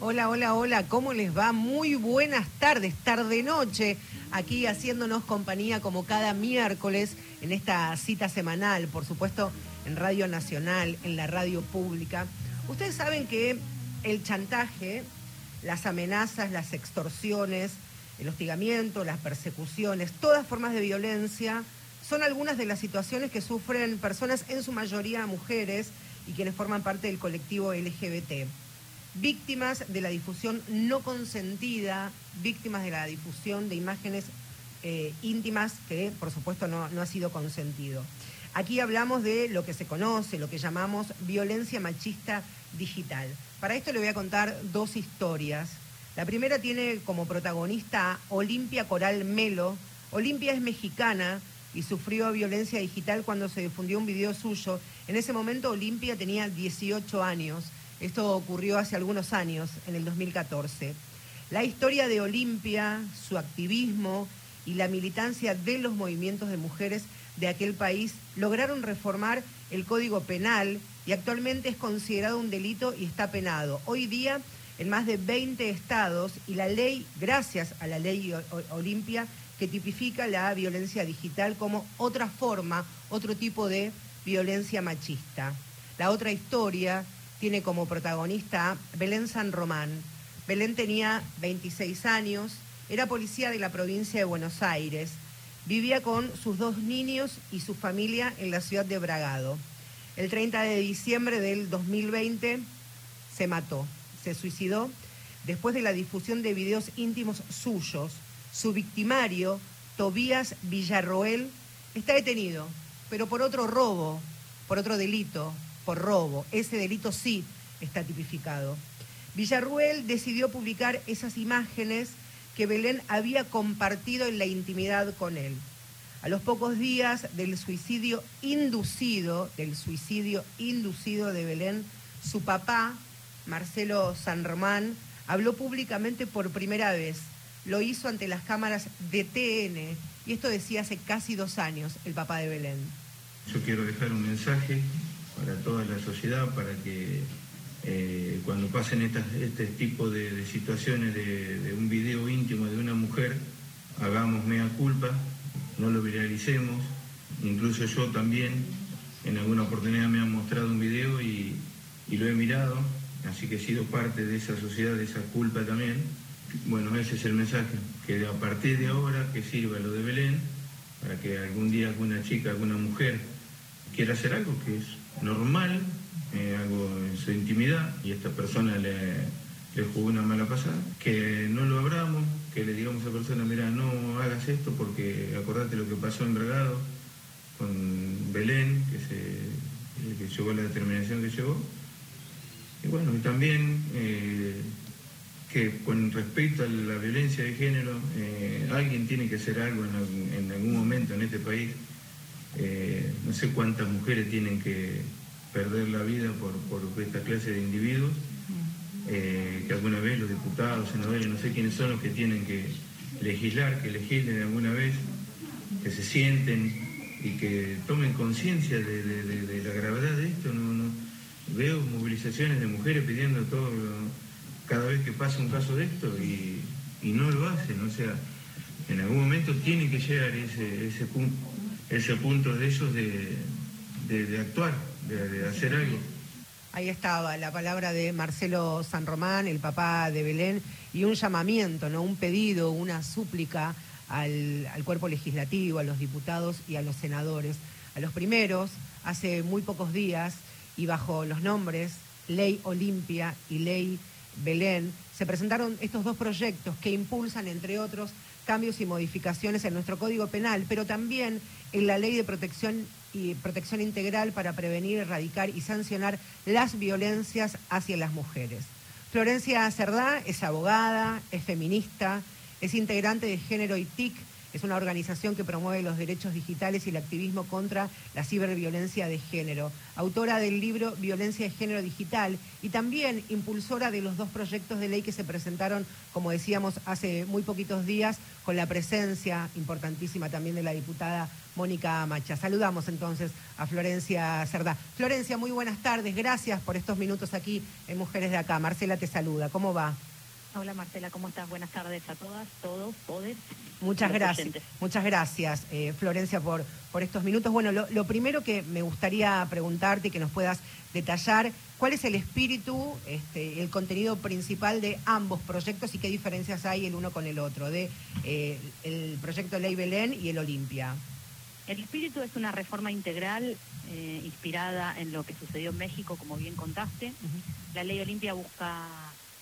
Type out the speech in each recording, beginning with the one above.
Hola, hola, hola, ¿cómo les va? Muy buenas tardes, tarde-noche, aquí haciéndonos compañía como cada miércoles en esta cita semanal, por supuesto en Radio Nacional, en la radio pública. Ustedes saben que el chantaje, las amenazas, las extorsiones, el hostigamiento, las persecuciones, todas formas de violencia, son algunas de las situaciones que sufren personas, en su mayoría mujeres, y quienes forman parte del colectivo LGBT. Víctimas de la difusión no consentida, víctimas de la difusión de imágenes eh, íntimas que, por supuesto, no, no ha sido consentido. Aquí hablamos de lo que se conoce, lo que llamamos violencia machista digital. Para esto le voy a contar dos historias. La primera tiene como protagonista Olimpia Coral Melo. Olimpia es mexicana, y sufrió violencia digital cuando se difundió un video suyo. En ese momento Olimpia tenía 18 años. Esto ocurrió hace algunos años, en el 2014. La historia de Olimpia, su activismo y la militancia de los movimientos de mujeres de aquel país lograron reformar el Código Penal y actualmente es considerado un delito y está penado. Hoy día en más de 20 estados y la ley, gracias a la ley Olimpia, que tipifica la violencia digital como otra forma, otro tipo de violencia machista. La otra historia tiene como protagonista Belén San Román. Belén tenía 26 años, era policía de la provincia de Buenos Aires, vivía con sus dos niños y su familia en la ciudad de Bragado. El 30 de diciembre del 2020 se mató, se suicidó después de la difusión de videos íntimos suyos su victimario, Tobías Villarroel, está detenido, pero por otro robo, por otro delito, por robo. Ese delito sí está tipificado. Villarruel decidió publicar esas imágenes que Belén había compartido en la intimidad con él. A los pocos días del suicidio inducido, del suicidio inducido de Belén, su papá, Marcelo San Román, habló públicamente por primera vez lo hizo ante las cámaras de TN, y esto decía hace casi dos años el papá de Belén. Yo quiero dejar un mensaje para toda la sociedad, para que eh, cuando pasen este tipo de, situaciones de, un video íntimo de una mujer, hagamos mea culpa, no lo viralicemos. Incluso yo también en alguna oportunidad me han mostrado un video y lo he mirado, así que he sido parte de esa sociedad, de esa culpa también bueno, ese es el mensaje, que a partir de ahora que sirva lo de Belén, para que algún día alguna chica, alguna mujer quiera hacer algo que es normal, eh, algo en su intimidad, y esta persona le, le jugó una mala pasada, que no lo abramos, que le digamos a esa persona, mira, no hagas esto porque acordate lo que pasó en Bragado con Belén, que, se, que llegó a la determinación que llegó. Y bueno, y también eh, que con respecto a la violencia de género, eh, alguien tiene que hacer algo en, algún momento en este país. Eh, no sé cuántas mujeres tienen que perder la vida por, esta clase de individuos, eh, que alguna vez los diputados, senadores, no sé quiénes son los que tienen que legislar, que legislen alguna vez, que se sienten y que tomen conciencia de, la gravedad de esto. No, veo movilizaciones de mujeres pidiendo todo cada vez que pasa un caso de esto y, no lo hacen. O sea, en algún momento tiene que llegar ese, ese, punto, ese punto de ellos de, actuar, de, hacer algo. Ahí estaba la palabra de Marcelo San Román, el papá de Belén, y un llamamiento, ¿no? un pedido, una súplica al, al, cuerpo legislativo, a los diputados y a los senadores. A los primeros, hace muy pocos días, y bajo los nombres Ley Olimpia y Ley Belén, se presentaron estos dos proyectos que impulsan, entre otros, cambios y modificaciones en nuestro Código Penal, pero también en la Ley de Protección y Protección Integral para prevenir, erradicar y sancionar las violencias hacia las mujeres. Florencia Cerdá es abogada, es feminista, es integrante de Género y TIC, Es una organización que promueve los derechos digitales y el activismo contra la ciberviolencia de género. Autora del libro Violencia de Género Digital y también impulsora de los dos proyectos de ley que se presentaron, como decíamos, hace muy poquitos días, con la presencia importantísima también de la diputada Mónica Macha. Saludamos entonces a Florencia Cerdá. Florencia, muy buenas tardes. Gracias por estos minutos aquí en Mujeres de Acá. Marcela te saluda. ¿Cómo va? Hola Marcela, ¿cómo estás? Buenas tardes a todas, todos, todes. Muchas gracias. Muchas gracias, eh, Florencia, por, por estos minutos. Bueno, lo, primero que me gustaría preguntarte y que nos puedas detallar, ¿cuál es el espíritu, este, el contenido principal de ambos proyectos y qué diferencias hay el uno con el otro, de eh, el proyecto Ley Belén y el Olimpia? El espíritu es una reforma integral eh, inspirada en lo que sucedió en México, como bien contaste. La ley Olimpia busca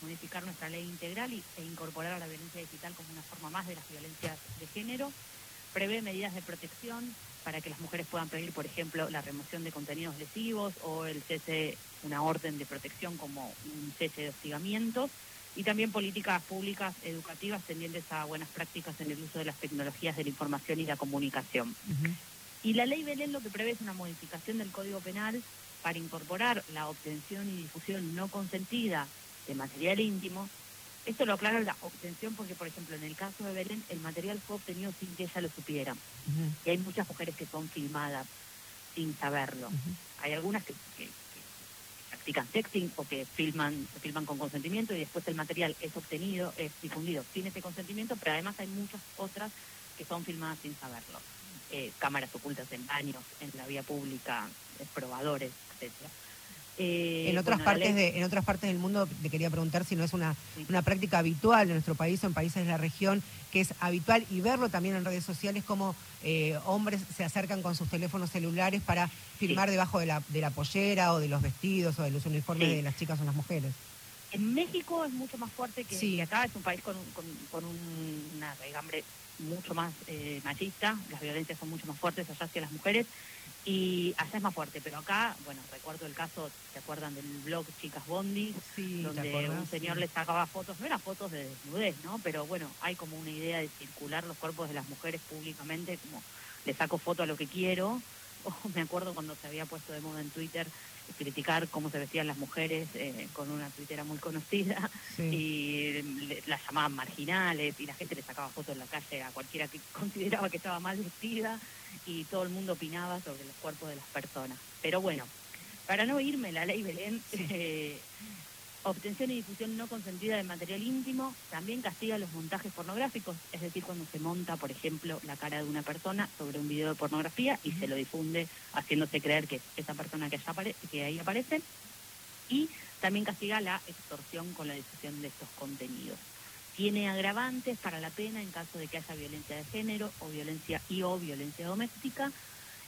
modificar nuestra ley integral y, e incorporar a la violencia digital como una forma más de las violencias de género. Prevé medidas de protección para que las mujeres puedan pedir, por ejemplo, la remoción de contenidos lesivos o el cese, una orden de protección como un cese de hostigamientos y también políticas públicas educativas tendientes a buenas prácticas en el uso de las tecnologías de la información y la comunicación. Y la ley Belén lo que prevé es una modificación del Código Penal para incorporar la obtención y difusión no consentida de material íntimo. Esto lo aclara la obtención porque, por ejemplo, en el caso de Belén, el material fue obtenido sin que ella lo supiera. Y hay muchas mujeres que son filmadas sin saberlo. Hay algunas que, practican sexting o que filman, filman con consentimiento y después el material es obtenido, es difundido sin ese consentimiento, pero además hay muchas otras que son filmadas sin saberlo. Eh, cámaras ocultas en baños, en la vía pública, probadores, etcétera. Eh, en otras partes de, en otras partes del mundo te quería preguntar si no es una, una práctica habitual en nuestro país o en países de la región que es habitual y verlo también en redes sociales como eh, hombres se acercan con sus teléfonos celulares para filmar debajo de la, de la pollera o de los vestidos o de los uniformes de las chicas o las mujeres. En México es mucho más fuerte que, acá, es un país con, con, con una regambre mucho más eh, machista, las violencias son mucho más fuertes allá hacia las mujeres y allá es más fuerte, pero acá, bueno, recuerdo el caso, ¿se acuerdan del blog Chicas Bondi? Sí, donde un señor le sacaba fotos, no eran fotos de desnudez, ¿no? Pero bueno, hay como una idea de circular los cuerpos de las mujeres públicamente, como le saco foto a lo que quiero. O me acuerdo cuando se había puesto de moda en Twitter criticar cómo se vestían las mujeres eh, con una tuitera muy conocida y las llamaban marginales y la gente le sacaba fotos en la calle a cualquiera que consideraba que estaba mal vestida y todo el mundo opinaba sobre los cuerpos de las personas. Pero bueno, para no irme la ley Belén, eh, Obtención y difusión no consentida de material íntimo también castiga los montajes pornográficos, es decir, cuando se monta, por ejemplo, la cara de una persona sobre un video de pornografía y se lo difunde haciéndose creer que es esa persona que, que ahí aparece. Y también castiga la extorsión con la difusión de estos contenidos. Tiene agravantes para la pena en caso de que haya violencia de género o violencia y o violencia doméstica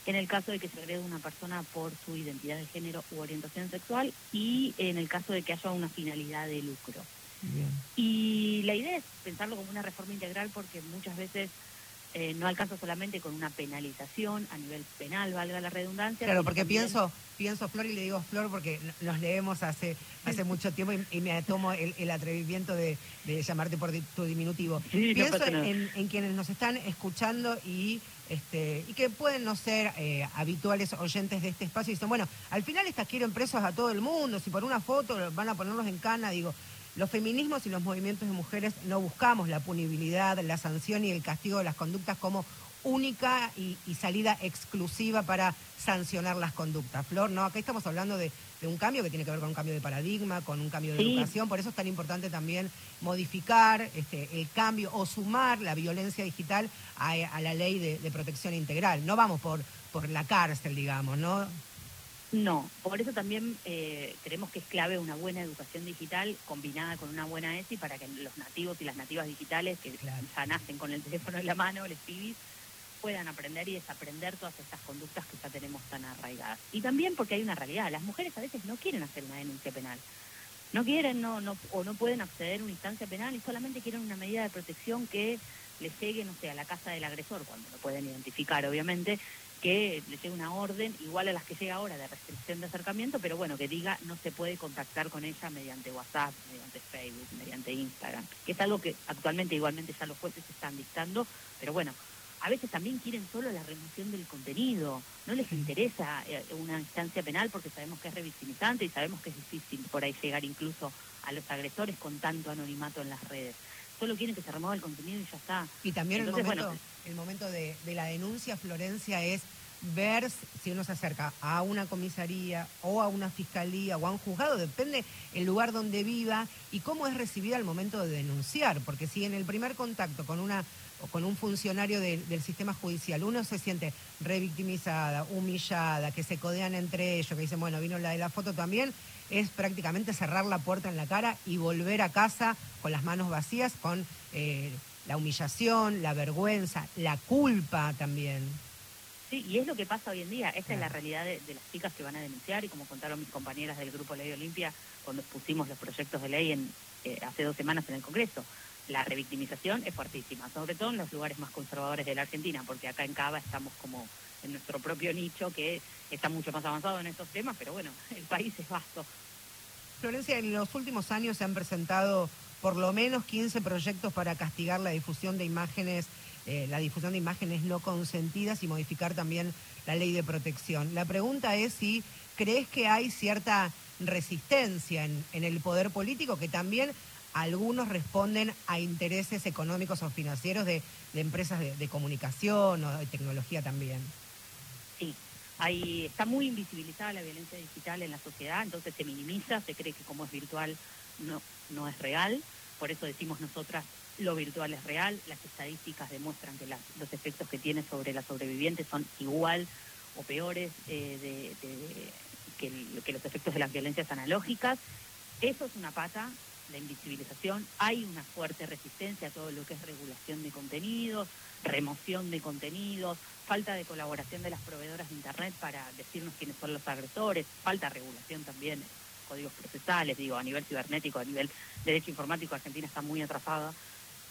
en el caso de que se agrede una persona por su identidad de género u orientación sexual y en el caso de que haya una finalidad de lucro. Y la idea es pensarlo como una reforma integral porque muchas veces eh, no alcanza solamente con una penalización a nivel penal, valga la redundancia. Claro, porque pienso, pienso Flor y le digo Flor porque nos leemos hace, hace mucho tiempo y, me tomo el, atrevimiento de, llamarte por tu diminutivo. pienso en, en, quienes nos están escuchando y este, y que pueden no ser eh, habituales oyentes de este espacio y dicen, bueno, al final estas quieren presos a todo el mundo, si por una foto van a ponerlos en cana, digo, los feminismos y los movimientos de mujeres no buscamos la punibilidad, la sanción y el castigo de las conductas como única y, salida exclusiva para sancionar las conductas. Flor, no, acá estamos hablando de, un cambio que tiene que ver con un cambio de paradigma, con un cambio de educación, por eso es tan importante también modificar este, el cambio o sumar la violencia digital a, la ley de, protección integral. No vamos por, por la cárcel, digamos, ¿no? No, por eso también eh, creemos que es clave una buena educación digital combinada con una buena ESI para que los nativos y las nativas digitales que ya nacen con el teléfono en la mano, les pibis, puedan aprender y desaprender todas estas conductas que ya tenemos tan arraigadas. Y también porque hay una realidad, las mujeres a veces no quieren hacer una denuncia penal. No quieren no, no, o no pueden acceder a una instancia penal y solamente quieren una medida de protección que les llegue, no sé, a la casa del agresor, cuando lo pueden identificar, obviamente, que le llegue una orden igual a las que llega ahora de restricción de acercamiento, pero bueno, que diga no se puede contactar con ella mediante WhatsApp, mediante Facebook, mediante Instagram, que es algo que actualmente igualmente ya los jueces están dictando, pero bueno, a veces también quieren solo la remoción del contenido, no les interesa eh, una instancia penal porque sabemos que es revictimizante y sabemos que es difícil por ahí llegar incluso a los agresores con tanto anonimato en las redes. Solo quieren que se remueva el contenido y ya está. Y también el momento, el momento de, de la denuncia, Florencia, es ver si uno se acerca a una comisaría o a una fiscalía o a un juzgado, depende el lugar donde viva y cómo es recibida al momento de denunciar, porque si en el primer contacto con una o con un funcionario del sistema judicial uno se siente revictimizada, humillada, que se codean entre ellos, que dicen, bueno, vino la de la foto también, es prácticamente cerrar la puerta en la cara y volver a casa con las manos vacías, con eh, la humillación, la vergüenza, la culpa también. Sí, y es lo que pasa hoy en día. Esta es la realidad de, las chicas que van a denunciar y como contaron mis compañeras del Grupo Ley Olimpia cuando pusimos los proyectos de ley en, eh, hace dos semanas en el Congreso. La revictimización es fuertísima, sobre todo en los lugares más conservadores de la Argentina, porque acá en Cava estamos como en nuestro propio nicho que está mucho más avanzado en estos temas, pero bueno, el país es vasto. Florencia, en los últimos años se han presentado por lo menos 15 proyectos para castigar la difusión de imágenes eh, la difusión de imágenes no consentidas y modificar también la ley de protección. La pregunta es si crees que hay cierta resistencia en, el poder político, que también algunos responden a intereses económicos o financieros de, empresas de, comunicación o de tecnología también. Sí, ahí está muy invisibilizada la violencia digital en la sociedad, entonces se minimiza, se cree que como es virtual no, no es real, por eso decimos nosotras lo virtual es real, las estadísticas demuestran que los efectos que tiene sobre las sobrevivientes son igual o peores eh, que, los efectos de las violencias analógicas. Eso es una pata, la invisibilización. Hay una fuerte resistencia a todo lo que es regulación de contenidos, remoción de contenidos, falta de colaboración de las proveedoras de Internet para decirnos quiénes son los agresores, falta regulación también códigos procesales, digo, a nivel cibernético, a nivel derecho informático, Argentina está muy atrasada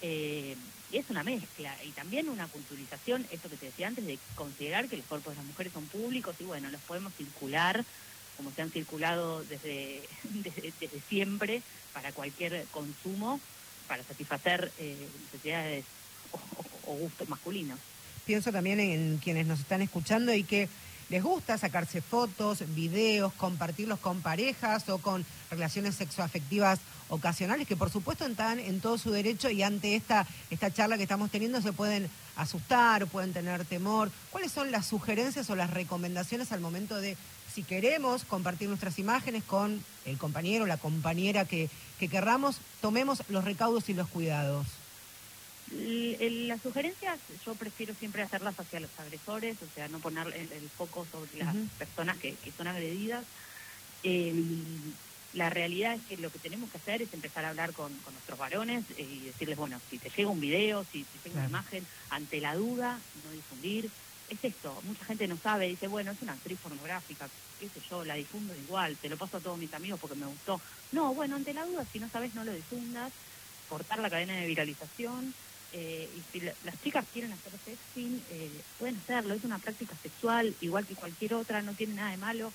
eh, es una mezcla y también una culturización, esto que te decía antes, de considerar que los cuerpos de las mujeres son públicos y bueno, los podemos circular como se han circulado desde, desde, siempre para cualquier consumo, para satisfacer eh, necesidades o gustos masculinos. Pienso también en quienes nos están escuchando y que les gusta sacarse fotos, videos, compartirlos con parejas o con relaciones sexoafectivas ocasionales, que por supuesto están en todo su derecho y ante esta, esta charla que estamos teniendo se pueden asustar, pueden tener temor. ¿Cuáles son las sugerencias o las recomendaciones al momento de si queremos compartir nuestras imágenes con el compañero o la compañera que, que querramos, tomemos los recaudos y los cuidados? las sugerencias yo prefiero siempre hacerlas hacia los agresores, o sea, no poner el, foco sobre las personas que, son agredidas. Em, la realidad es que lo que tenemos que hacer es empezar a hablar con, nuestros varones eh, y decirles, bueno, si te llega un video, si te llega una imagen, ante la duda, no difundir. Es esto, mucha gente no sabe, dice, bueno, es una actriz pornográfica, qué sé yo, la difundo igual, te lo paso a todos mis amigos porque me gustó. No, bueno, ante la duda, si no sabes, no lo difundas, cortar la cadena de viralización, eh, y si las chicas quieren hacer sexting, eh, pueden hacerlo, es una práctica sexual igual que cualquier otra, no tiene nada de malo.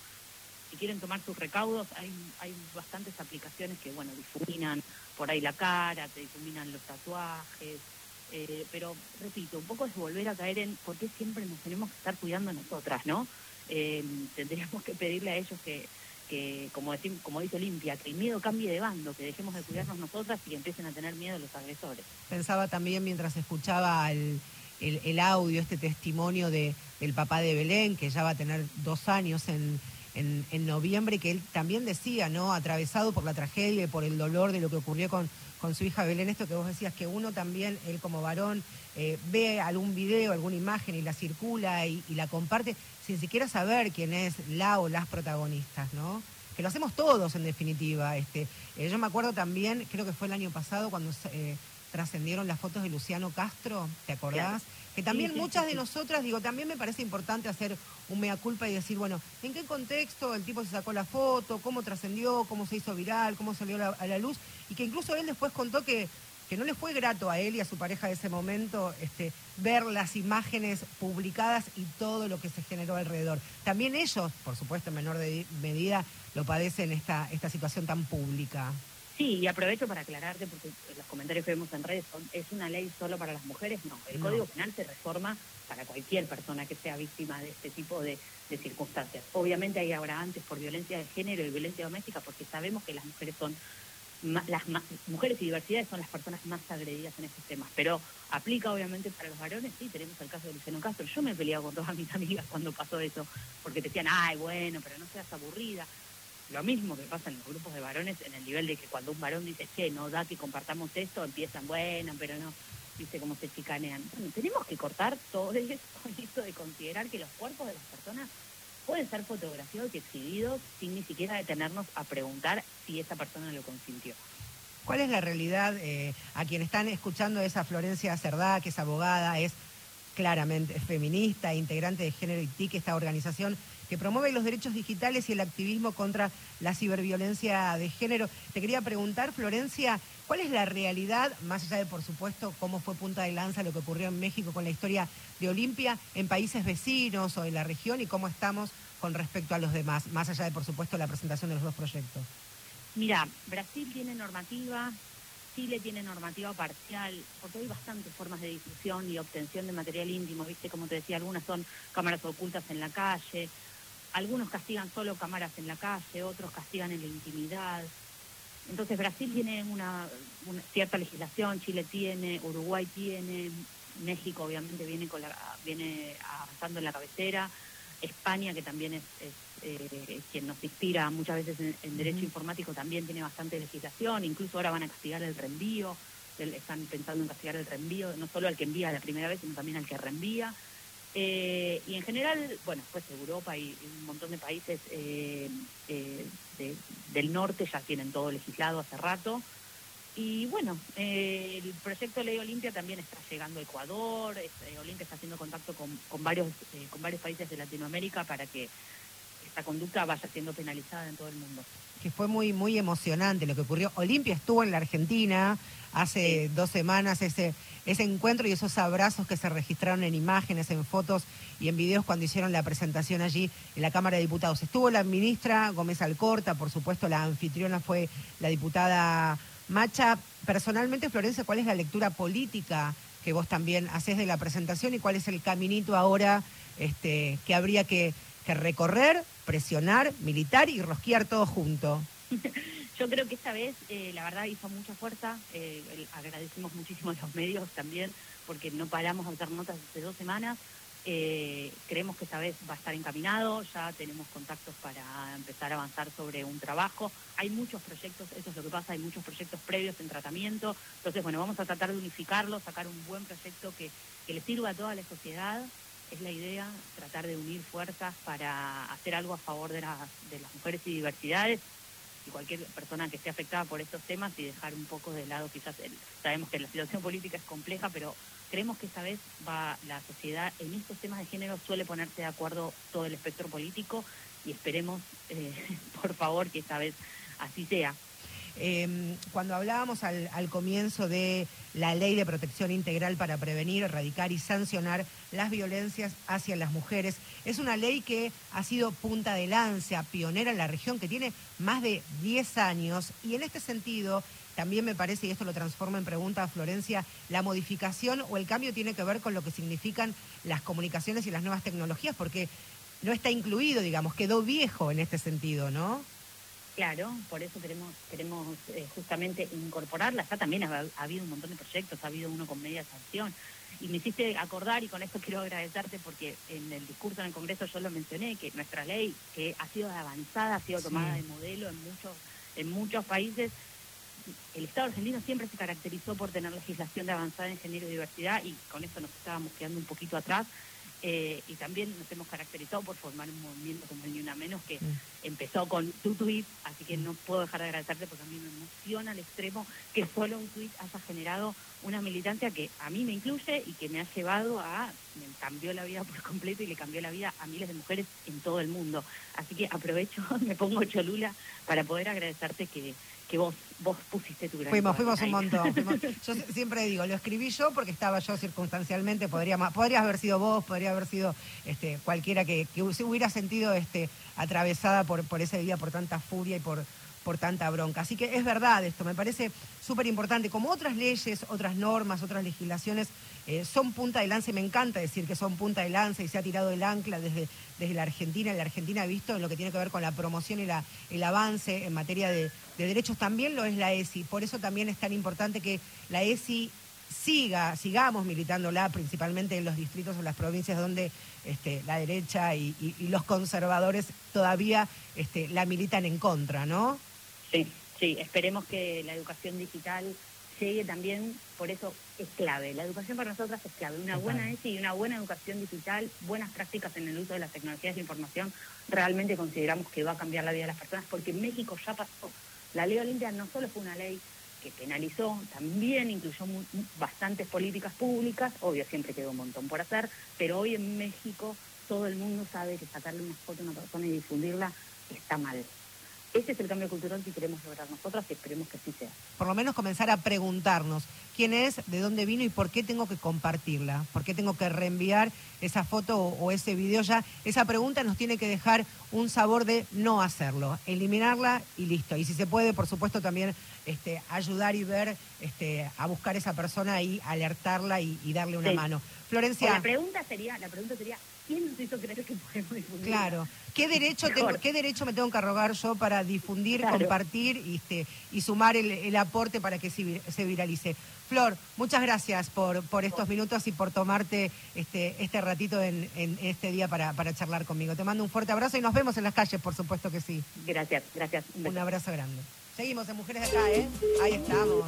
Si quieren tomar sus recaudos, hay, hay bastantes aplicaciones que, bueno, difuminan por ahí la cara, te difuminan los tatuajes, eh, pero repito, un poco es volver a caer en por qué siempre nos tenemos que estar cuidando nosotras, ¿no? tendríamos que pedirle a ellos que, que, como, como dice Olimpia, que el miedo cambie de bando, que dejemos de cuidarnos nosotras y empiecen a tener miedo los agresores. Pensaba también mientras escuchaba el, el, audio, este testimonio de, del papá de Belén, que ya va a tener dos años en, en, en, noviembre, que él también decía, ¿no? Atravesado por la tragedia y por el dolor de lo que ocurrió con, con su hija Belén, esto que vos decías, que uno también, él como varón, eh, ve algún video, alguna imagen y la circula y, la comparte sin siquiera saber quién es la o las protagonistas, ¿no? Que lo hacemos todos en definitiva. Este, eh, yo me acuerdo también, creo que fue el año pasado cuando eh, trascendieron las fotos de Luciano Castro, ¿te acordás? Que también muchas de nosotras, digo, también me parece importante hacer un mea culpa y decir, bueno, ¿en qué contexto el tipo se sacó la foto? ¿Cómo trascendió? ¿Cómo se hizo viral? ¿Cómo salió a la luz? Y que incluso él después contó que que no le fue grato a él y a su pareja de ese momento este, ver las imágenes publicadas y todo lo que se generó alrededor. También ellos, por supuesto en menor medida, lo padecen esta, esta situación tan pública. Sí, y aprovecho para aclararte, porque los comentarios que vemos en redes son, ¿es una ley solo para las mujeres? No, el Código Penal se reforma para cualquier persona que sea víctima de este tipo de, circunstancias. Obviamente hay antes por violencia de género y violencia doméstica, porque sabemos que las mujeres son las mujeres y diversidades son las personas más agredidas en estos temas, pero aplica obviamente para los varones, sí, tenemos el caso de Luciano Castro, yo me he peleado con todas mis amigas cuando pasó eso, porque te decían, ay, bueno, pero no seas aburrida, lo mismo que pasa en los grupos de varones, en el nivel de que cuando un varón dice, che, no da que compartamos esto, empiezan, bueno, pero no, dice cómo se chicanean. Tenemos que cortar todo eso, esto de considerar que los cuerpos de las personas pueden ser fotografiados y exhibidos sin ni siquiera detenernos a preguntar si esa persona lo consintió. ¿Cuál es la realidad? Eh, a quien están escuchando esa Florencia Cerdá, que es abogada, es claramente feminista, integrante de Género TIC, esta organización que promueve los derechos digitales y el activismo contra la ciberviolencia de género. Te quería preguntar, Florencia, ¿cuál es la realidad, más allá de, por supuesto, cómo fue punta de lanza lo que ocurrió en México con la historia de Olimpia, en países vecinos o en la región y cómo estamos con respecto a los demás, más allá de, por supuesto, la presentación de los dos proyectos? Mira, Brasil tiene normativa, Chile tiene normativa parcial, porque hay bastantes formas de difusión y obtención de material íntimo, viste, como te decía, algunas son cámaras ocultas en la calle, algunos castigan solo cámaras en la calle, otros castigan en la intimidad. Entonces Brasil tiene una, cierta legislación, Chile tiene, Uruguay tiene, México obviamente viene con la, viene avanzando en la cabecera, España que también es, eh, quien nos inspira muchas veces en, derecho informático también tiene bastante legislación, incluso ahora van a castigar el reenvío, están pensando en castigar el reenvío, no solo al que envía la primera vez, sino también al que reenvía. Eh, y en general, bueno, pues Europa y, un montón de países eh, eh, del norte ya tienen todo legislado hace rato. Y bueno, el proyecto Ley Olimpia también está llegando a Ecuador. Olimpia está haciendo contacto con, con varios, con varios países de Latinoamérica para que esta conducta vaya siendo penalizada en todo el mundo. Que fue muy, muy emocionante lo que ocurrió. Olimpia estuvo en la Argentina hace dos semanas, ese, ese encuentro y esos abrazos que se registraron en imágenes, en fotos y en videos cuando hicieron la presentación allí en la Cámara de Diputados. Estuvo la ministra Gómez Alcorta, por supuesto la anfitriona fue la diputada Macha. Personalmente, Florencia, ¿cuál es la lectura política que vos también haces de la presentación y cuál es el caminito ahora este, que habría que que recorrer, presionar, militar y rosquear todo junto. Yo creo que esta vez, eh, la verdad, hizo mucha fuerza. Eh, agradecemos muchísimo a los medios también, porque no paramos a hacer notas hace dos semanas. Eh, creemos que esta vez va a estar encaminado, ya tenemos contactos para empezar a avanzar sobre un trabajo. Hay muchos proyectos, eso es lo que pasa, hay muchos proyectos previos en tratamiento. Entonces, bueno, vamos a tratar de unificarlos, sacar un buen proyecto que, que le sirva a toda la sociedad es la idea, tratar de unir fuerzas para hacer algo a favor de las mujeres y diversidades cualquier persona que esté afectada por estos temas y dejar un poco de lado quizás, sabemos que la situación política es compleja, pero creemos que esta vez va la sociedad en estos temas de género suele ponerse de acuerdo todo el espectro político y esperemos, eh, por favor, que esta vez así sea. Em, cuando hablábamos al, comienzo de la ley de protección integral para prevenir, erradicar y sancionar las violencias hacia las mujeres, es una ley que ha sido punta de lanza, pionera en la región, que tiene más de 10 años y en este sentido también me parece, y esto lo transforma en pregunta a Florencia, la modificación o el cambio tiene que ver con lo que significan las comunicaciones y las nuevas tecnologías, porque no está incluido, digamos, quedó viejo en este sentido, ¿no? Claro, por eso queremos queremos eh, justamente incorporarla. Ya también ha, habido un montón de proyectos, ha habido uno con media sanción. Y me hiciste acordar, y con esto quiero agradecerte, porque en el discurso en el Congreso yo lo mencioné, que nuestra ley, que ha sido avanzada, ha sido tomada de modelo en muchos, en muchos países, el Estado argentino siempre se caracterizó por tener legislación de avanzada en género y diversidad, y con eso nos estábamos quedando un poquito atrás. Eh, y también nos hemos caracterizado por formar un movimiento como el Ni Una Menos que mm. empezó con tu tweet, así que no puedo dejar de agradecerte porque a mí me emociona al extremo que solo un tweet haya generado una militancia que a mí me incluye y que me ha llevado a, me cambió la vida por completo y le cambió la vida a miles de mujeres en todo el mundo. Así que aprovecho, me pongo cholula para poder agradecerte que que vos, vos pusiste tu gran Fuimos, fuimos un montón. yo siempre digo, lo escribí yo porque estaba yo circunstancialmente, podría podrías haber sido vos, podría haber sido este, cualquiera que, que hubiera sentido este, atravesada por, por ese día, por tanta furia y por, tanta bronca. Así que es verdad esto, me parece súper importante. Como otras leyes, otras normas, otras legislaciones eh, son punta de lanza, y me encanta decir que son punta de lanza y se ha tirado el ancla desde, desde la Argentina. La Argentina ha visto en lo que tiene que ver con la promoción y la, el avance en materia de, de derechos, también lo es la ESI. Por eso también es tan importante que la ESI siga, sigamos militándola, principalmente en los distritos o las provincias donde este, la derecha y, los conservadores todavía este, la militan en contra, ¿no? Sí, sí, esperemos que la educación digital llegue también, por eso es clave. La educación para nosotras es clave. Una buena ESI y una buena educación digital, buenas prácticas en el uso de las tecnologías de información, realmente consideramos que va a cambiar la vida de las personas, porque en México ya pasó. La ley Olimpia no solo fue una ley que penalizó, también incluyó bastantes políticas públicas, obvio siempre quedó un montón por hacer, pero hoy en México todo el mundo sabe que sacarle una foto a una persona y difundirla está mal. Ese es el cambio cultural que queremos lograr nosotras y esperemos que así sea. Por lo menos comenzar a preguntarnos quién es, de dónde vino y por qué tengo que compartirla, por qué tengo que reenviar esa foto o, ese video ya. Esa pregunta nos tiene que dejar un sabor de no hacerlo, eliminarla y listo. Y si se puede, por supuesto, también este, ayudar y ver este, a buscar esa persona y alertarla y, darle una mano. Florencia. la pregunta sería, la pregunta sería, ¿quién nos hizo creer que podemos difundir? Claro. ¿Qué derecho, tengo, ¿Qué derecho me tengo que arrogar yo para difundir, compartir y, este, y sumar el, aporte para que se, viralice? Flor, muchas gracias por, por estos minutos y por tomarte este, este ratito en, este día para, para charlar conmigo. Te mando un fuerte abrazo y nos vemos en las calles, por supuesto que sí. Gracias, gracias. Un, abrazo grande. Seguimos en Mujeres de Acá, ¿eh? Ahí estamos.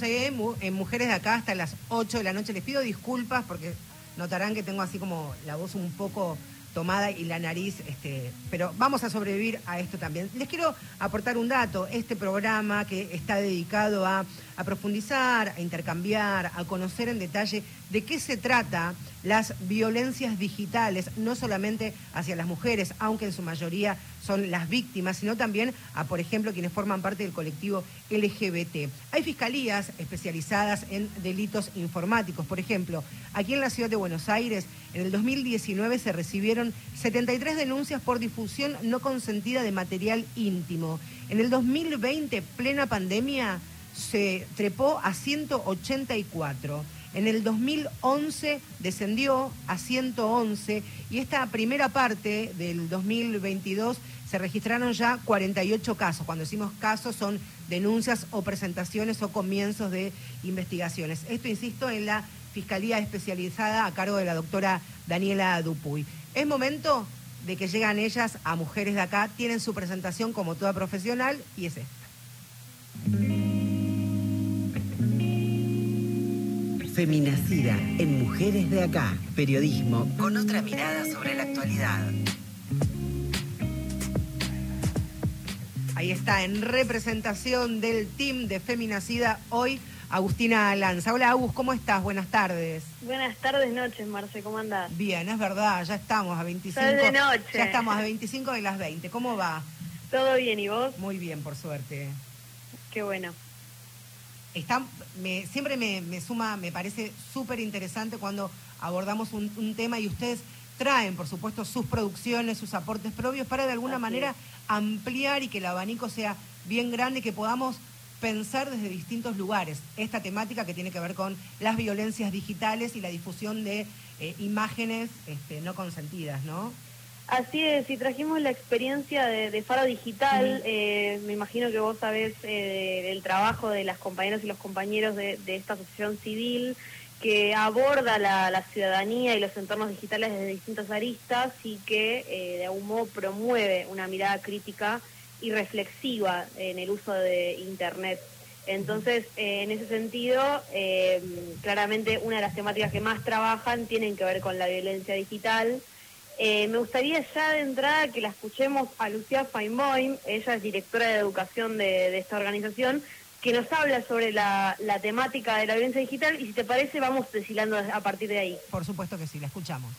En Mujeres de Acá hasta las 8 de la noche. Les pido disculpas porque notarán que tengo así como la voz un poco tomada y la nariz, este, pero vamos a sobrevivir a esto también. Les quiero aportar un dato, este programa que está dedicado a profundizar, a intercambiar, a conocer en detalle de qué se trata las violencias digitales, no solamente hacia las mujeres, aunque en su mayoría son las víctimas, sino también a, por ejemplo, quienes forman parte del colectivo LGBT. Hay fiscalías especializadas en delitos informáticos. Por ejemplo, aquí en la ciudad de Buenos Aires, en el 2019 se recibieron 73 denuncias por difusión no consentida de material íntimo. En el 2020, plena pandemia, se trepó a 184. En el 2011 descendió a 111 y esta primera parte del 2022 se registraron ya 48 casos. Cuando decimos casos son denuncias o presentaciones o comienzos de investigaciones. Esto, insisto, en la Fiscalía Especializada a cargo de la doctora Daniela Dupuy. Es momento de que llegan ellas a mujeres de acá, tienen su presentación como toda profesional y es esta. Feminacida en Mujeres de Acá. Periodismo con otra mirada sobre la actualidad. Ahí está, en representación del team de Feminacida hoy, Agustina Lanza. Hola Agus, ¿cómo estás? Buenas tardes. Buenas tardes, noches, Marce, ¿cómo andás? Bien, es verdad, ya estamos a 25. de noche. Ya estamos a 25 de las 20. ¿Cómo va? Todo bien, ¿y vos? Muy bien, por suerte. Qué bueno me, siempre me, suma, me parece súper interesante cuando abordamos un, tema y ustedes traen, por supuesto, sus producciones, sus aportes propios para de alguna manera ampliar y que el abanico sea bien grande y que podamos pensar desde distintos lugares esta temática que tiene que ver con las violencias digitales y la difusión de eh, imágenes este, no consentidas, ¿no? Así es, y trajimos la experiencia de, Faro Digital. Eh, me imagino que vos sabés eh, el trabajo de las compañeras y los compañeros de, esta asociación civil que aborda la, ciudadanía y los entornos digitales desde distintas aristas y que eh, de algún modo promueve una mirada crítica y reflexiva en el uso de Internet. Entonces, en ese sentido, claramente una de las temáticas que más trabajan tienen que ver con la violencia digital. Eh, me gustaría ya de entrada que la escuchemos a Lucía Feinboim, ella es directora de educación de, esta organización, que nos habla sobre la, temática de la violencia digital y si te parece vamos deshilando a partir de ahí. Por supuesto que sí, la escuchamos.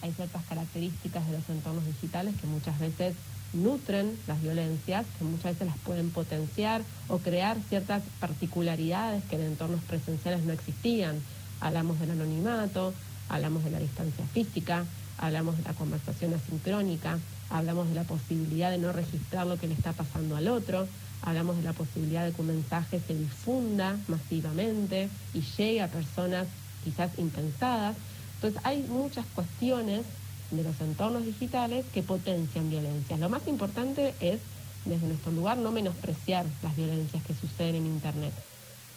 Hay ciertas características de los entornos digitales que muchas veces nutren las violencias, que muchas veces las pueden potenciar o crear ciertas particularidades que en entornos presenciales no existían. Hablamos del anonimato, hablamos de la distancia física, hablamos de la conversación asincrónica, hablamos de la posibilidad de no registrar lo que le está pasando al otro, hablamos de la posibilidad de que un mensaje se difunda masivamente y llegue a personas quizás impensadas. Entonces hay muchas cuestiones de los entornos digitales que potencian violencias. Lo más importante es, desde nuestro lugar, no menospreciar las violencias que suceden en Internet.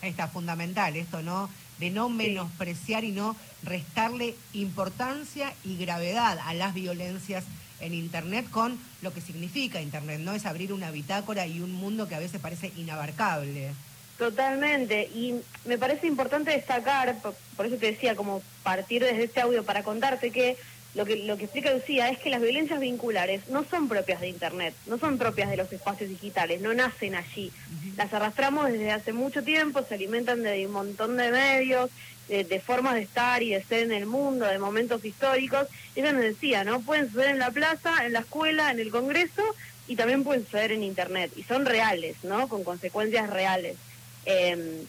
Está fundamental esto, ¿no? De no menospreciar y no restarle importancia y gravedad a las violencias en Internet con lo que significa Internet, ¿no? Es abrir una bitácora y un mundo que a veces parece inabarcable. Totalmente, y me parece importante destacar, por eso te decía, como partir desde este audio para contarte que lo que, lo que explica Lucía es que las violencias vinculares no son propias de Internet, no son propias de los espacios digitales, no nacen allí. Las arrastramos desde hace mucho tiempo, se alimentan de un montón de medios, de, formas de estar y de ser en el mundo, de momentos históricos. Ella nos decía, ¿no? Pueden suceder en la plaza, en la escuela, en el Congreso y también pueden suceder en Internet. Y son reales, ¿no? Con consecuencias reales. Eh,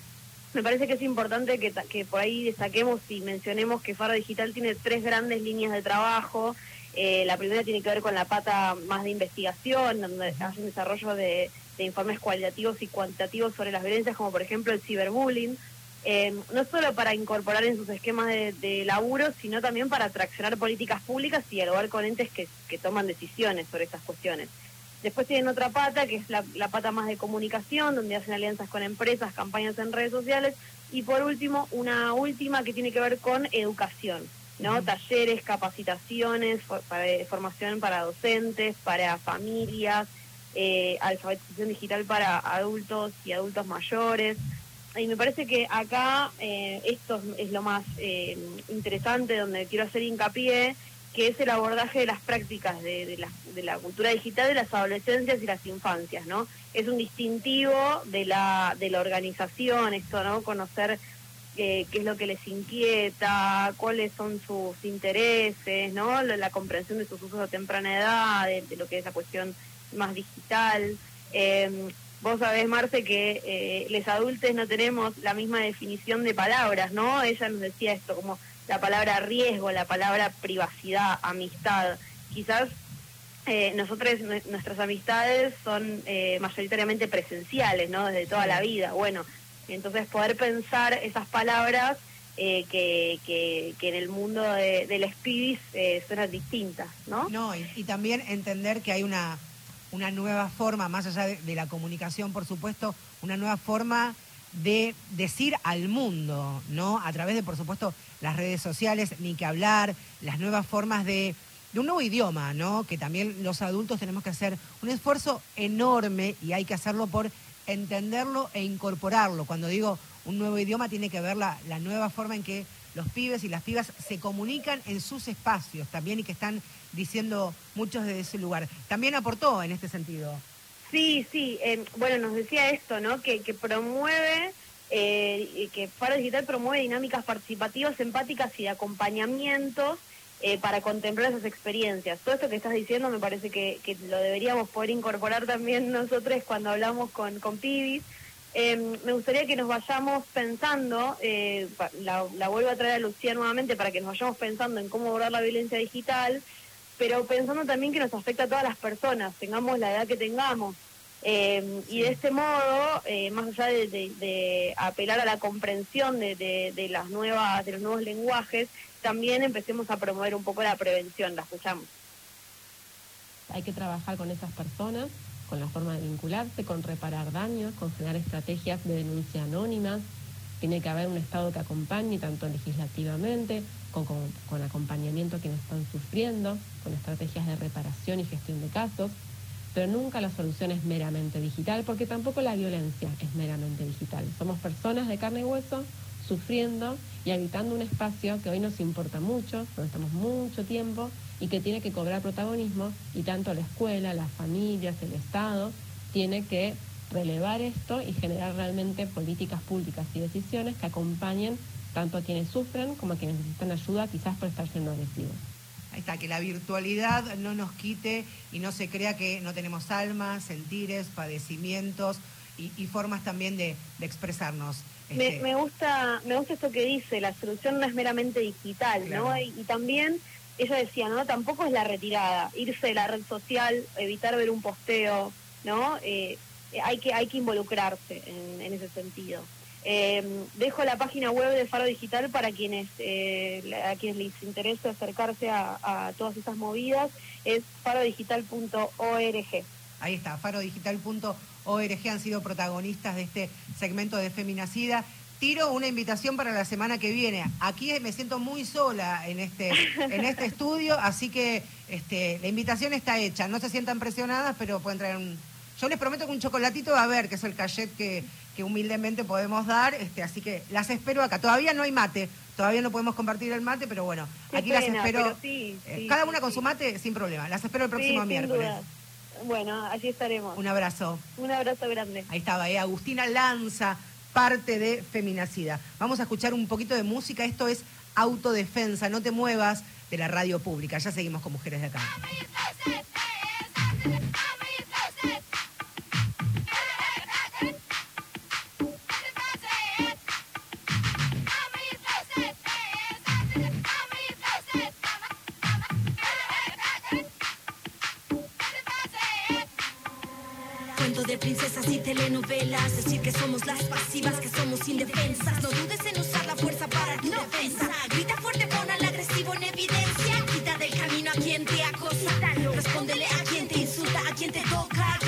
me parece que es importante que, que por ahí destaquemos y mencionemos que Faro Digital tiene tres grandes líneas de trabajo. Eh, la primera tiene que ver con la pata más de investigación, donde hacen desarrollo de, informes cualitativos y cuantitativos sobre las violencias, como por ejemplo el ciberbullying. Eh, no solo para incorporar en sus esquemas de, laburo, sino también para traccionar políticas públicas y dialogar con entes que, que toman decisiones sobre estas cuestiones. Después tienen otra pata, que es la, pata más de comunicación, donde hacen alianzas con empresas, campañas en redes sociales. Y por último, una última que tiene que ver con educación, ¿no? Talleres, capacitaciones, para, formación para docentes, para familias, eh, alfabetización digital para adultos y adultos mayores. y me parece que acá eh, esto es lo más eh, interesante, donde quiero hacer hincapié, que es el abordaje de las prácticas de, la, cultura digital de las adolescencias y las infancias, ¿no? Es un distintivo de la, de la organización, esto, ¿no? Conocer eh, qué es lo que les inquieta, cuáles son sus intereses, ¿no? La, comprensión de sus usos a temprana edad, de, lo que es la cuestión más digital. Eh, vos sabés, Marce, que eh, los adultos no tenemos la misma definición de palabras, ¿no? Ella nos decía esto, como la palabra riesgo, la palabra privacidad, amistad. Quizás eh, nosotros, nuestras amistades son eh, mayoritariamente presenciales, ¿no? Desde toda la vida. Bueno, entonces poder pensar esas palabras eh, que, que, en el mundo de, del Spidis eh, suenan distintas, ¿no? No, y, también entender que hay una, una nueva forma, más allá de la comunicación, por supuesto, una nueva forma de decir al mundo, ¿no? A través de, por supuesto, las redes sociales, ni que hablar, las nuevas formas de, de un nuevo idioma, ¿no? Que también los adultos tenemos que hacer un esfuerzo enorme y hay que hacerlo por entenderlo e incorporarlo. Cuando digo un nuevo idioma, tiene que ver la, la nueva forma en que los pibes y las pibas se comunican en sus espacios también y que están diciendo muchos de ese lugar. También aportó en este sentido. Sí, sí. Eh, bueno, nos decía esto, ¿no? Que, que promueve, eh, que Faro Digital promueve dinámicas participativas, empáticas y de acompañamientos eh, para contemplar esas experiencias. Todo esto que estás diciendo me parece que, que lo deberíamos poder incorporar también nosotros cuando hablamos con, con Pibis. Em, me gustaría que nos vayamos pensando, eh, la, la, vuelvo a traer a Lucía nuevamente para que nos vayamos pensando en cómo abordar la violencia digital, pero pensando también que nos afecta a todas las personas, tengamos la edad que tengamos. Eh, y de este modo, eh, más allá de, apelar a la comprensión de, las nuevas, de los nuevos lenguajes, también empecemos a promover un poco la prevención, la escuchamos. Hay que trabajar con esas personas, con la forma de vincularse, con reparar daños, con generar estrategias de denuncia anónimas. Tiene que haber un Estado que acompañe, tanto legislativamente, con, acompañamiento a quienes están sufriendo, con estrategias de reparación y gestión de casos, pero nunca la solución es meramente digital, porque tampoco la violencia es meramente digital. Somos personas de carne y hueso sufriendo y habitando un espacio que hoy nos importa mucho, donde estamos mucho tiempo y que tiene que cobrar protagonismo y tanto la escuela, las familias, el Estado, tiene que relevar esto y generar realmente políticas públicas y decisiones que acompañen tanto a quienes sufren como a quienes necesitan ayuda, quizás por estar siendo agresivos. Ahí está, que la virtualidad no nos quite y no se crea que no tenemos almas, sentires, padecimientos y, formas también de, expresarnos. Este, me, gusta, me gusta esto que dice, la solución no es meramente digital, ¿no? Y, también ella decía, ¿no? Tampoco es la retirada, irse de la red social, evitar ver un posteo, ¿no? Eh, hay, que, hay que involucrarse en ese sentido. Eh, dejo la página web de Faro Digital para quienes eh, a quienes les interese acercarse a, todas estas movidas. Es farodigital.org. Ahí está, farodigital.org han sido protagonistas de este segmento de Feminacida. Tiro una invitación para la semana que viene. Aquí me siento muy sola en este, en este estudio, así que este, la invitación está hecha. No se sientan presionadas, pero pueden traer un... Yo les prometo que un chocolatito va a haber, que es el cachet que, que humildemente podemos dar, este, así que las espero acá. Todavía no hay mate, todavía no podemos compartir el mate, pero bueno, aquí las espero. Eh, cada una con su mate sin problema. Las espero el próximo miércoles. Bueno, allí estaremos. Un abrazo. Un abrazo grande. Ahí estaba, eh, Agustina Lanza, parte de Feminacida. Vamos a escuchar un poquito de música. Esto es Autodefensa. No te muevas de la radio pública. Ya seguimos con Mujeres de Acá. Princesas y telenovelas. Decir que somos las pasivas, que somos indefensas. No dudes en usar la fuerza para tu defensa. Grita fuerte, pon al agresivo en evidencia. Quita del camino a quien te acosa. Respóndele a quien te insulta, a quien te toca,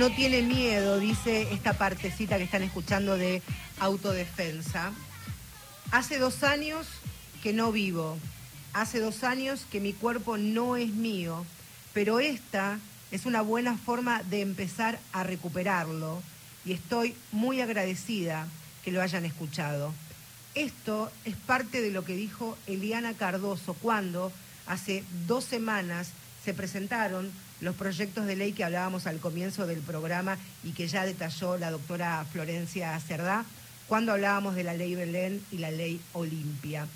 no tiene miedo, dice esta partecita que están escuchando de autodefensa. Hace dos años que no vivo, hace dos años que mi cuerpo no es mío, pero esta es una buena forma de empezar a recuperarlo y estoy muy agradecida que lo hayan escuchado. Esto es parte de lo que dijo Eliana Cardoso cuando hace dos semanas se presentaron los proyectos de ley que hablábamos al comienzo del programa y que ya detalló la doctora Florencia Cerdá, cuando hablábamos de la ley Belén y la ley Olimpia.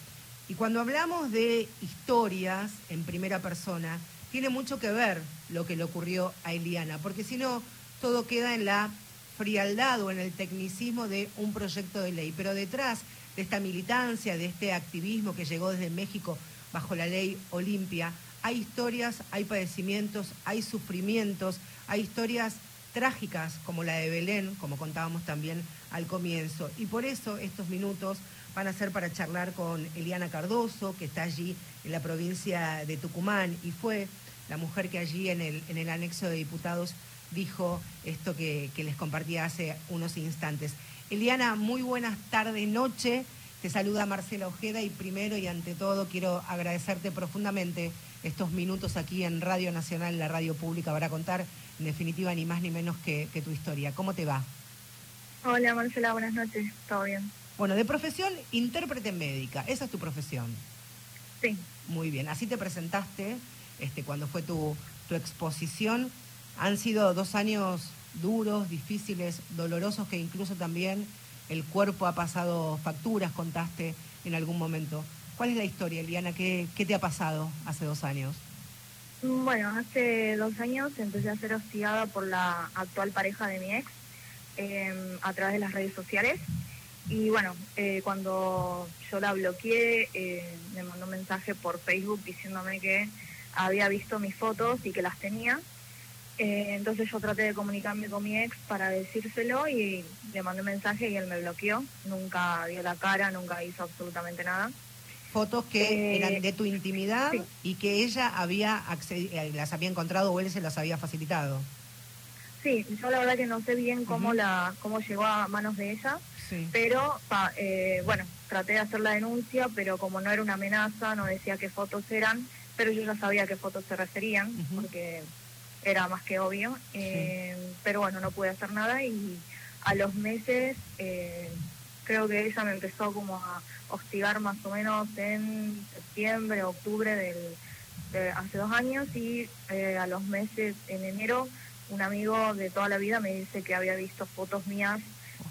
Y cuando hablamos de historias en primera persona, tiene mucho que ver lo que le ocurrió a Eliana, porque si no, todo queda en la frialdad o en el tecnicismo de un proyecto de ley. Pero detrás de esta militancia, de este activismo que llegó desde México bajo la ley Olimpia, hay historias, hay padecimientos, hay sufrimientos, hay historias trágicas como la de Belén, como contábamos también al comienzo. Y por eso estos minutos van a ser para charlar con Eliana Cardoso, que está allí en la provincia de Tucumán y fue la mujer que allí en el, anexo de diputados dijo esto que, que les compartía hace unos instantes. Eliana, muy buenas tardes, noche. Te saluda Marcela Ojeda y primero y ante todo quiero agradecerte profundamente estos minutos aquí en Radio Nacional, la radio pública, para contar en definitiva ni más ni menos que, tu historia. ¿Cómo te va? Hola Marcela, buenas noches, ¿todo bien? Bueno, de profesión, intérprete médica, esa es tu profesión. Sí. Muy bien, así te presentaste este, cuando fue tu, tu exposición. Han sido dos años duros, difíciles, dolorosos, que incluso también el cuerpo ha pasado facturas, contaste en algún momento. ¿Cuál es la historia, Eliana? ¿Qué, te ha pasado hace dos años? Bueno, hace dos años empecé a ser hostigada por la actual pareja de mi ex em, a través de las redes sociales. Y bueno, eh, cuando yo la bloqueé, eh, me mandó un mensaje por Facebook diciéndome que había visto mis fotos y que las tenía. Eh, entonces yo traté de comunicarme con mi ex para decírselo y le mandé un mensaje y él me bloqueó. Nunca dio la cara, nunca hizo absolutamente nada fotos que eh, eran de tu intimidad y que ella había eh, las había encontrado o él se las había facilitado. Sí, yo la verdad que no sé bien cómo la cómo llegó a manos de ella, pero eh, bueno, traté de hacer la denuncia, pero como no era una amenaza, no decía qué fotos eran, pero yo ya sabía qué fotos se referían, porque era más que obvio, pero bueno, no pude hacer nada y a los meses creo que ella me empezó como a hostigar más o menos en septiembre, octubre del, de hace dos años y eh, a los meses, en enero, un amigo de toda la vida me dice que había visto fotos mías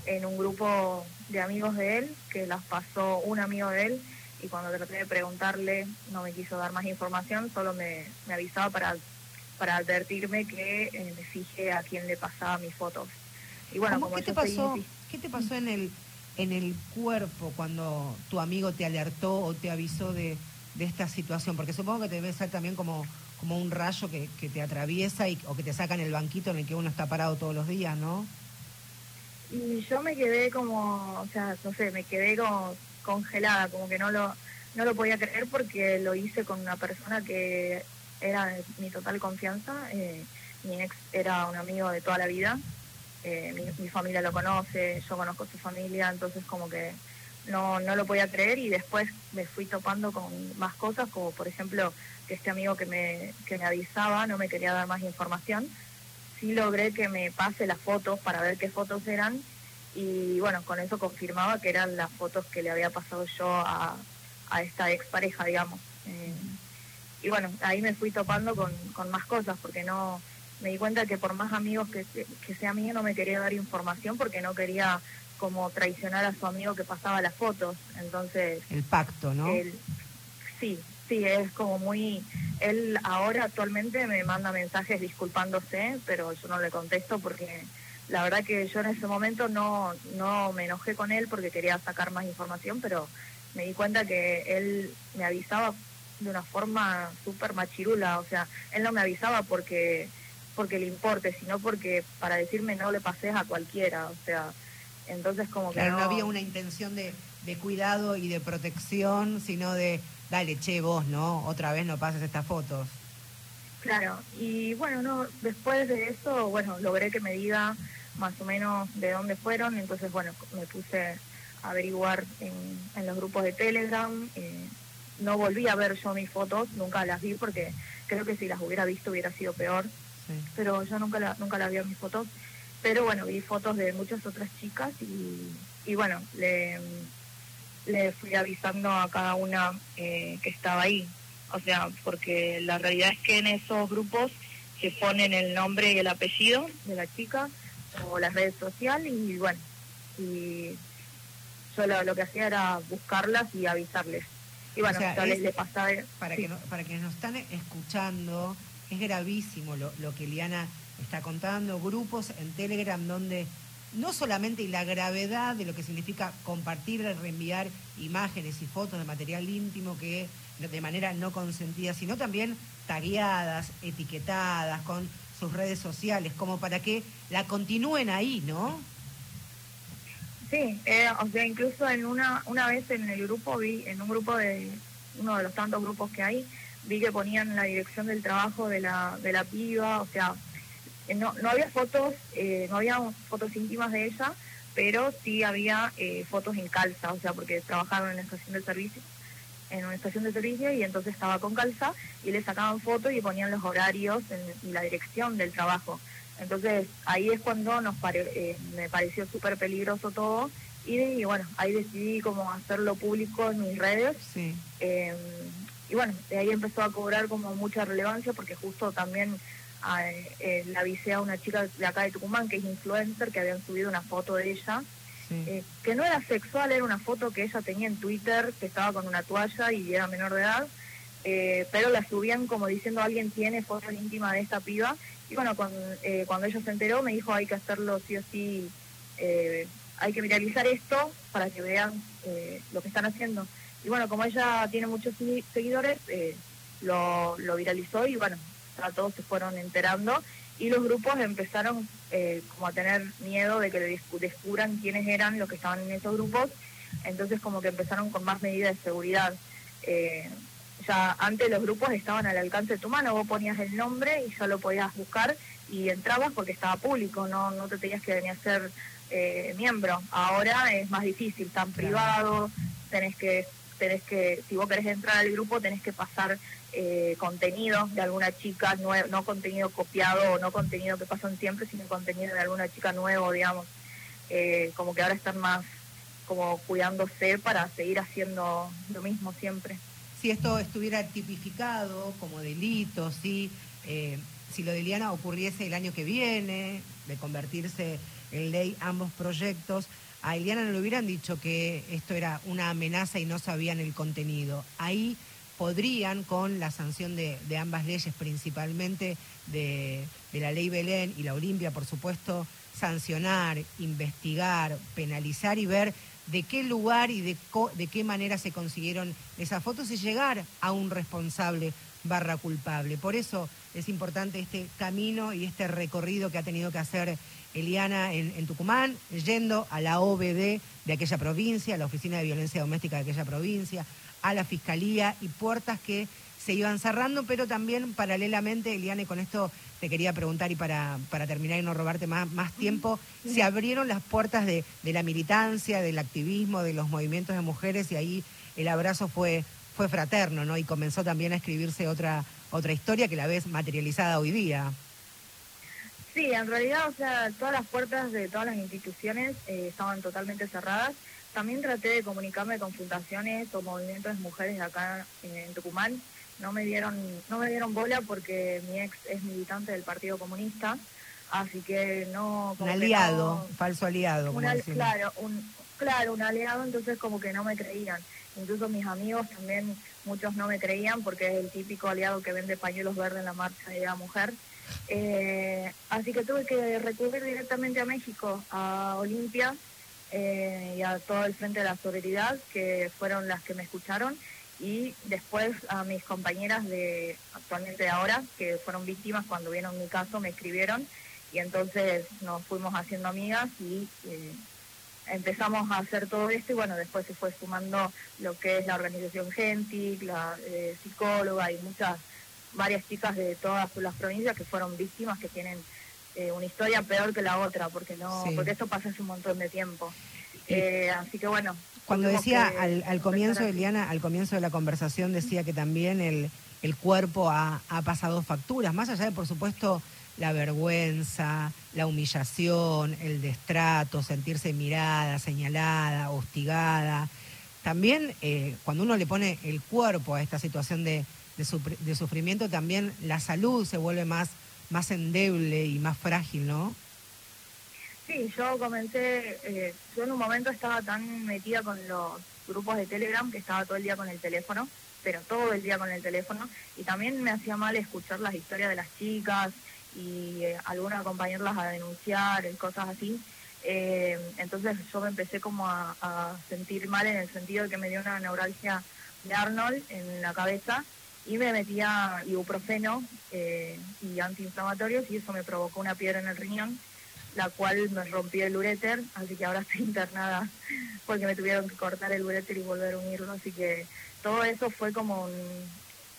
en un grupo de amigos de él, que las pasó un amigo de él y cuando traté de preguntarle no me quiso dar más información, solo me, avisaba para, para advertirme que eh, me fije a quién le pasaba mis fotos. Y bueno, como ¿Qué, te pasó, ¿Qué te pasó en el en el cuerpo cuando tu amigo te alertó o te avisó de, esta situación? Porque supongo que te debe ser también como, como un rayo que, te atraviesa y, o que te saca en el banquito en el que uno está parado todos los días, ¿no? Y yo me quedé como, o sea, no sé, me quedé como congelada, como que no lo, no lo podía creer porque lo hice con una persona que era de mi total confianza. Eh, mi ex era un amigo de toda la vida eh, mi, familia lo conoce, yo conozco su familia, entonces como que no, no lo podía creer y después me fui topando con más cosas, como por ejemplo que este amigo que me, que me avisaba no me quería dar más información. Sí logré que me pase las fotos para ver qué fotos eran y bueno, con eso confirmaba que eran las fotos que le había pasado yo a, a esta expareja, digamos. Eh, y bueno, ahí me fui topando con, con más cosas porque no me di cuenta que por más amigos que, que sea mío no me quería dar información porque no quería como traicionar a su amigo que pasaba las fotos. Entonces... El pacto, ¿no? sí, sí, es como muy... Él ahora actualmente me manda mensajes disculpándose, pero yo no le contesto porque la verdad que yo en ese momento no, no me enojé con él porque quería sacar más información, pero me di cuenta que él me avisaba de una forma súper machirula, o sea, él no me avisaba porque porque le importe, sino porque para decirme no le pases a cualquiera, o sea, entonces como que no... había una intención de, cuidado y de protección, sino de, dale, che, vos, ¿no? Otra vez no pases estas fotos. Claro, y bueno, no, después de eso, bueno, logré que me diga más o menos de dónde fueron, entonces bueno, me puse a averiguar en, en los grupos de Telegram, eh, no volví a ver yo mis fotos, nunca las vi porque creo que si las hubiera visto hubiera sido peor, pero yo nunca la, nunca la vi en mis fotos, pero bueno, vi fotos de muchas otras chicas y, y bueno, le, le fui avisando a cada una eh, que estaba ahí, o sea, porque la realidad es que en esos grupos se ponen el nombre y el apellido de la chica o la red social y bueno, y yo lo, que hacía era buscarlas y avisarles. Y bueno, les, le pasaba... Para, que para quienes nos están escuchando, es gravísimo lo, lo que Liana está contando, grupos en Telegram donde no solamente la gravedad de lo que significa compartir, reenviar imágenes y fotos de material íntimo que de manera no consentida, sino también tagueadas, etiquetadas con sus redes sociales, como para que la continúen ahí, ¿no? Sí, eh, o sea, incluso en una una vez en el grupo vi, en un grupo de uno de los tantos grupos que hay, vi que ponían la dirección del trabajo de la de la piba, o sea, eh, no, no había fotos, eh, no había fotos íntimas de ella, pero sí había fotos en calza, o sea, porque trabajaron en la estación de servicio en una estación de servicio y entonces estaba con calza y le sacaban fotos y ponían los horarios y la dirección del trabajo. Entonces ahí es cuando nos eh, me pareció súper peligroso todo y, bueno, ahí decidí como hacerlo público en mis redes. Em, y bueno, de ahí empezó a cobrar como mucha relevancia porque justo también eh, le avisé a una chica de acá de Tucumán que es influencer que habían subido una foto de ella eh, que no era sexual, era una foto que ella tenía en Twitter, que estaba con una toalla y era menor de edad, eh, pero la subían como diciendo alguien tiene fotos íntimas de esta piba. Y bueno, eh, cuando ella se enteró me dijo hay que hacerlo sí o sí, hay que viralizar esto para que vean lo que están haciendo. Y bueno, como ella tiene muchos seguidores, lo, lo viralizó y bueno, todos se fueron enterando y los grupos empezaron eh, como a tener miedo de que le descubran quiénes eran los que estaban en esos grupos, entonces como que empezaron con más medidas de seguridad. Eh, ya antes los grupos estaban al alcance de tu mano, vos ponías el nombre y ya lo podías buscar y entrabas porque estaba público, no, no te tenías que venir a ser eh, miembro. Ahora es más difícil, tan privado, tenés que tenés que, si vos querés entrar al grupo, tenés que pasar eh, contenido de alguna chica, nueva, no contenido copiado o no contenido que pasan siempre, sino contenido de alguna chica nuevo, digamos. Eh, como que ahora están más como cuidándose para seguir haciendo lo mismo siempre. Si esto estuviera tipificado como delito, si, eh, si lo de Liana ocurriese el año que viene, de convertirse en ley ambos proyectos, a Eliana no le hubieran dicho que esto era una amenaza y no sabían el contenido. Ahí podrían, con la sanción de, ambas leyes, principalmente de, la ley Belén y la Olimpia, por supuesto, sancionar, investigar, penalizar y ver de qué lugar y de, de qué manera se consiguieron esas fotos y llegar a un responsable barra culpable. Por eso es importante este camino y este recorrido que ha tenido que hacer Eliana en, Tucumán, yendo a la OBD de aquella provincia, a la Oficina de Violencia Doméstica de aquella provincia, a la Fiscalía y puertas que se iban cerrando, pero también paralelamente, Eliana, y con esto te quería preguntar y para, para terminar y no robarte más, más tiempo, se abrieron las puertas de, de la militancia, del activismo, de los movimientos de mujeres y ahí el abrazo fue, fue fraterno, ¿no? Y comenzó también a escribirse otra, otra historia que la ves materializada hoy día. Sí, en realidad, o sea, todas las puertas de todas las instituciones eh, estaban totalmente cerradas. También traté de comunicarme con fundaciones o movimientos de mujeres de acá en Tucumán. No me dieron, no me dieron bola porque mi ex es militante del Partido Comunista, así que no. Un aliado, falso aliado. claro, un, claro, un aliado, entonces como que no me creían. Incluso mis amigos también, muchos no me creían porque es el típico aliado que vende pañuelos verdes en la marcha de la mujer. Eh, así que tuve que recurrir directamente a México, a Olimpia eh, y a todo el Frente de la Solidaridad, que fueron las que me escucharon, y después a mis compañeras de actualmente de ahora, que fueron víctimas cuando vieron mi caso, me escribieron, y entonces nos fuimos haciendo amigas y eh, empezamos a hacer todo esto, y bueno, después se fue sumando lo que es la organización Gentic, la psicóloga y muchas varias chicas de todas las provincias que fueron víctimas que tienen eh, una historia peor que la otra, porque no, porque esto pasa hace un montón de tiempo. Eh, así que bueno. Cuando decía al, al comienzo, Eliana, al comienzo de la conversación decía que también el, el cuerpo ha, ha pasado facturas, más allá de, por supuesto, la vergüenza, la humillación, el destrato, sentirse mirada, señalada, hostigada. También eh, cuando uno le pone el cuerpo a esta situación de, de, sufrimiento, también la salud se vuelve más, más endeble y más frágil, ¿no? Sí, yo comencé, eh, yo en un momento estaba tan metida con los grupos de Telegram que estaba todo el día con el teléfono, pero todo el día con el teléfono, y también me hacía mal escuchar las historias de las chicas y eh, acompañarlas a denunciar, cosas así. Eh, entonces yo me empecé como a, sentir mal en el sentido de que me dio una neuralgia de Arnold en la cabeza y me metía ibuprofeno eh, y antiinflamatorios y eso me provocó una piedra en el riñón la cual me rompió el uréter, así que ahora estoy internada porque me tuvieron que cortar el uréter y volver a unirlo, así que todo eso fue como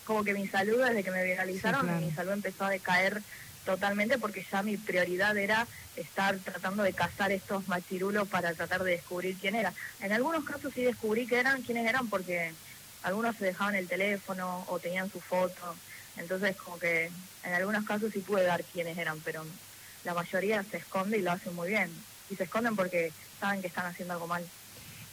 como que mi salud desde que me viralizaron, mi salud empezó a decaer totalmente porque ya mi prioridad era estar tratando de cazar estos machirulos para tratar de descubrir quién era. En algunos casos sí descubrí que eran quiénes eran porque algunos se dejaban el teléfono o tenían su foto, entonces como que en algunos casos sí pude dar quiénes eran, pero la mayoría se esconde y lo hacen muy bien. Y se esconden porque saben que están haciendo algo mal.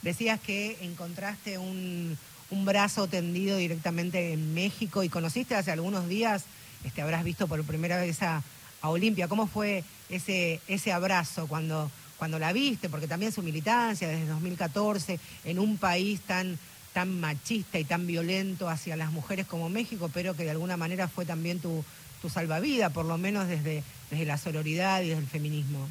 Decías que encontraste un, un brazo tendido directamente en México y conociste hace algunos días, este, habrás visto por primera vez a, a Olimpia. ¿Cómo fue ese, ese abrazo cuando, cuando la viste? Porque también su militancia desde 2014 en un país tan tan machista y tan violento hacia las mujeres como México, pero que de alguna manera fue también tu, tu salvavida, por lo menos desde, desde la sororidad y desde el feminismo.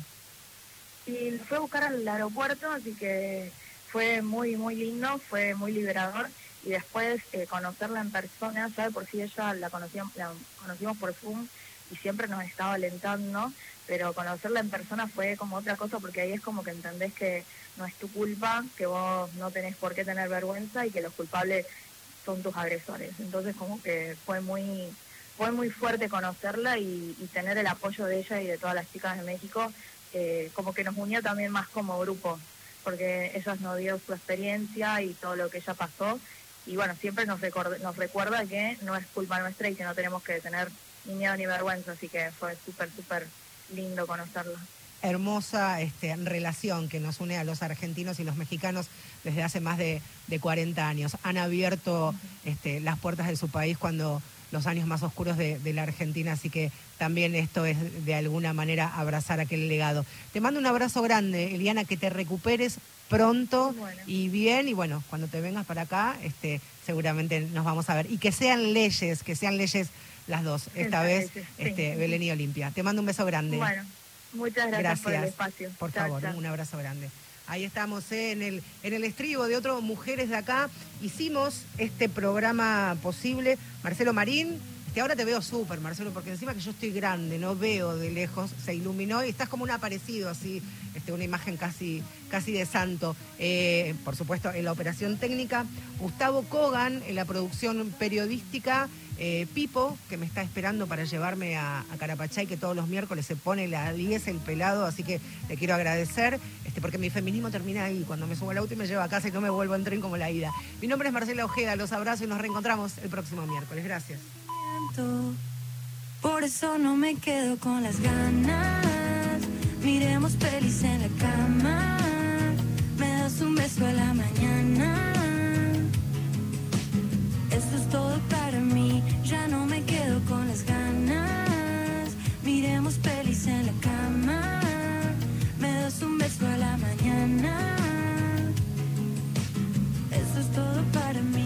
Y fue a buscar al aeropuerto, así que fue muy, muy lindo, fue muy liberador. Y después eh, conocerla en persona, ya por si ella la conocíamos, la conocimos por Zoom y siempre nos estaba alentando, pero conocerla en persona fue como otra cosa porque ahí es como que entendés que no es tu culpa, que vos no tenés por qué tener vergüenza y que los culpables son tus agresores. Entonces como que fue muy fue muy fuerte conocerla y, tener el apoyo de ella y de todas las chicas de México, como que nos unió también más como grupo, porque ella nos dio su experiencia y todo lo que ella pasó. Y bueno, siempre nos, nos recuerda que no es culpa nuestra y que no tenemos que tener ni miedo ni vergüenza, así que fue súper, súper lindo conocerla hermosa este, relación que nos une a los argentinos y los mexicanos desde hace más de, de 40 años. Han abierto este, las puertas de su país cuando los años más oscuros de, la Argentina, así que también esto es de alguna manera abrazar aquel legado. Te mando un abrazo grande, Eliana, que te recuperes pronto y bien, y bueno, cuando te vengas para acá, este, seguramente nos vamos a ver. Y que sean leyes, que sean leyes las dos, esta vez este, Belén y Olimpia. Te mando un beso grande. Bueno, muchas gracias, por el espacio. Por favor, un abrazo grande. Ahí estamos ¿eh? en, el, en el estribo de otro Mujeres de Acá. Hicimos este programa posible. Marcelo Marín, que ahora te veo súper, Marcelo, porque encima que yo estoy grande, no veo de lejos, se iluminó y estás como un aparecido, así, este, una imagen casi, casi de santo. Eh, por supuesto, en la operación técnica, Gustavo Kogan en la producción periodística eh, Pipo, que me está esperando para llevarme a, Carapachay, que todos los miércoles se pone la 10 el pelado, así que le quiero agradecer, este, porque mi feminismo termina ahí, cuando me subo al auto y me lleva a casa y no me vuelvo en tren como la ida. Mi nombre es Marcela Ojeda, los abrazo y nos reencontramos el próximo miércoles. Gracias. Por eso no me quedo con las ganas. Miremos pelis en la cama. Me das un beso a la mañana. Eso es todo para mí. Ya no me quedo con las ganas. Miremos pelis en la cama. Me das un beso a la mañana. Eso es todo para mí.